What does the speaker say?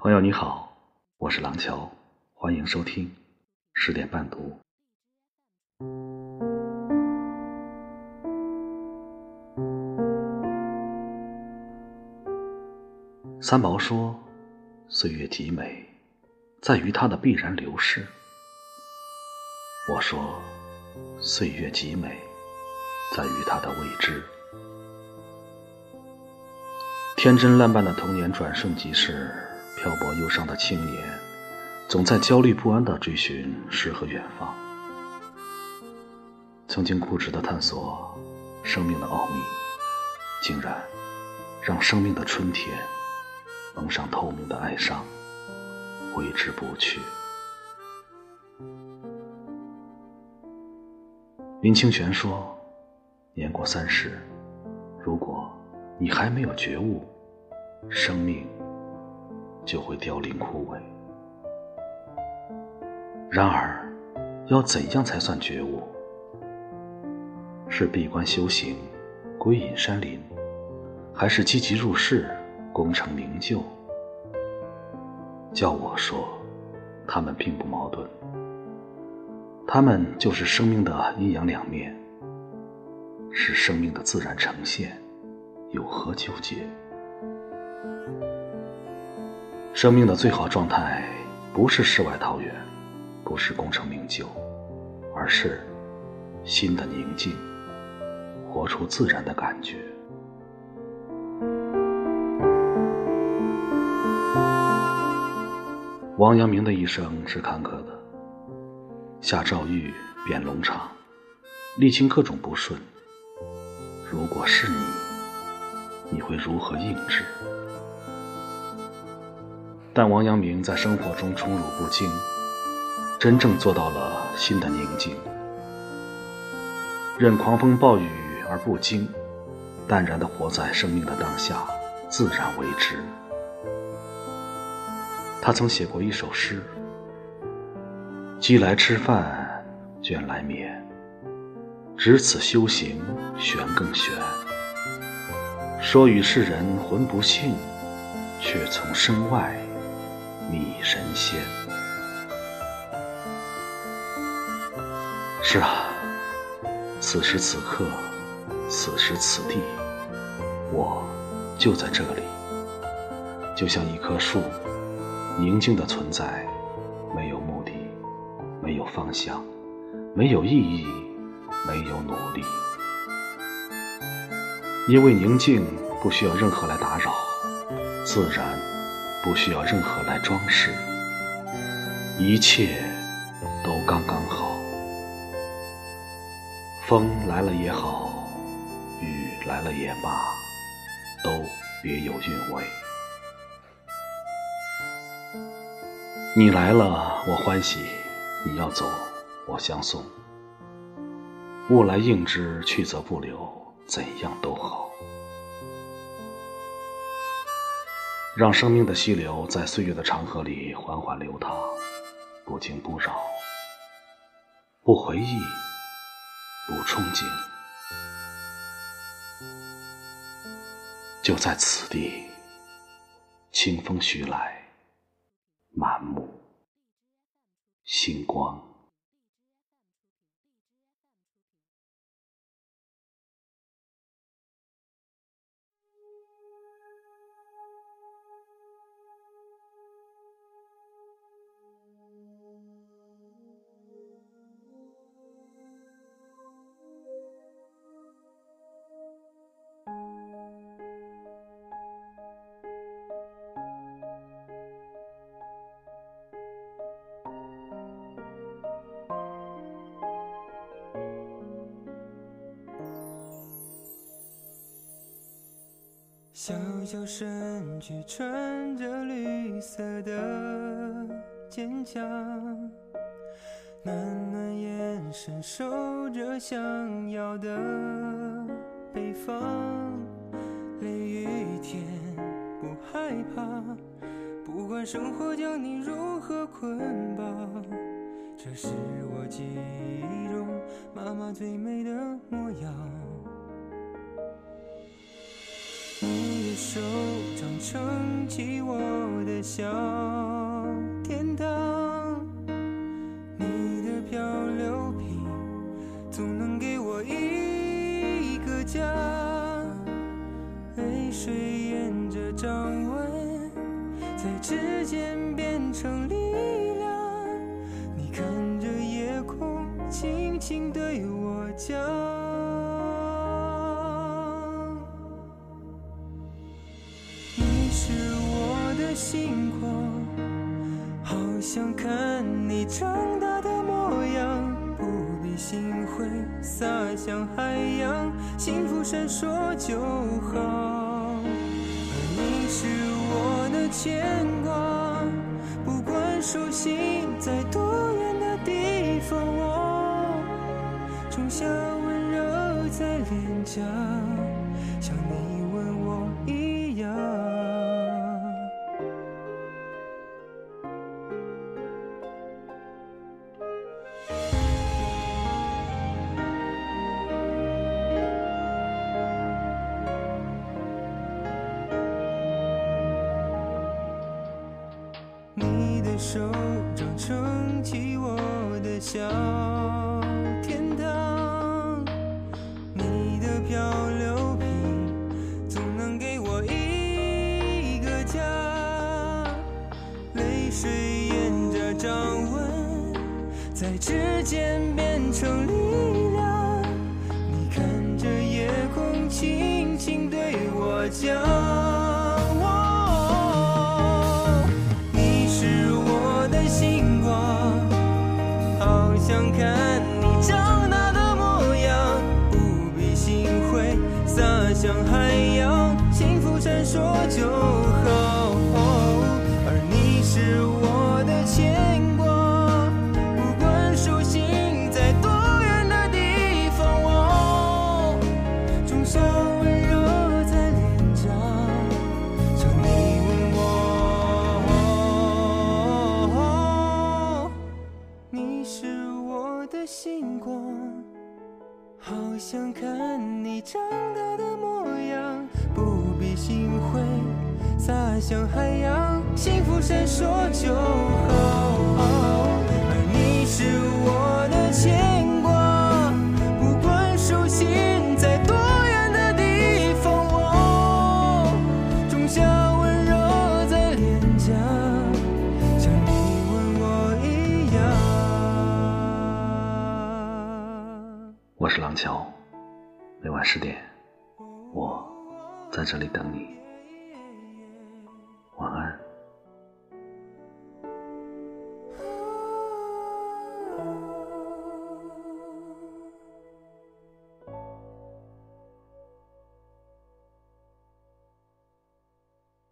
朋友你好，我是廊桥，欢迎收听十点半读。三毛说：“岁月极美，在于它的必然流逝。”我说：“岁月极美，在于它的未知。”天真烂漫的童年转瞬即逝，漂泊忧伤的青年总在焦虑不安地追寻诗和远方。曾经固执地探索生命的奥秘，竟然让生命的春天蒙上透明的哀伤，挥之不去。林清玄说：“年过三十，如果……”你还没有觉悟，生命就会凋零枯萎。然而，要怎样才算觉悟？是闭关修行，归隐山林，还是积极入世，功成名就？叫我说，他们并不矛盾，他们就是生命的阴阳两面，是生命的自然呈现。有何纠结？生命的最好状态，不是世外桃源，不是功成名就，而是心的宁静，活出自然的感觉。王阳明的一生是坎坷的，下诏狱，贬龙场，历经各种不顺。如果是你。你会如何应之？但王阳明在生活中宠辱不惊，真正做到了心的宁静，任狂风暴雨而不惊，淡然的活在生命的当下，自然为之。他曾写过一首诗：“饥来吃饭，倦来眠，只此修行，玄更玄。”说与世人浑不信，却从身外觅神仙。是啊，此时此刻，此时此地，我就在这里，就像一棵树，宁静的存在，没有目的，没有方向，没有意义，没有努力。因为宁静不需要任何来打扰，自然不需要任何来装饰，一切都刚刚好。风来了也好，雨来了也罢，都别有韵味。你来了，我欢喜；你要走，我相送。物来应之，去则不留。怎样都好，让生命的溪流在岁月的长河里缓缓流淌，不惊不扰，不回忆，不憧憬，就在此地，清风徐来，满目星光。小小身躯穿着绿色的坚强，暖暖眼神守着想要的北方，雷雨天不害怕，不管生活将你如何捆绑，这是我记忆中妈妈最美的模样。手掌撑起我的小天堂。你的漂流瓶总能给我一个家，泪水沿着掌纹在指尖变成力量。你看着夜空，轻轻对我讲。闪烁就好。而你是我的牵挂，不管手心在多远的地方，我种下温柔在脸颊，手掌撑起我的小天堂，你的漂流瓶总能给我一个家，泪水沿着掌纹在指尖变成力量。你看着夜空，轻轻对我讲。说就好。而你是我的牵挂，不管手心在多远的地方，我总想温柔在脸颊。像你吻我，你是我的星光，好想看你长大的模样，洒向海洋，幸福闪烁就好。而你是我的牵挂，不管手心在多远的地方，我种下温柔在脸颊，像你吻我一样。我是廊桥，每晚十点，我在这里等你。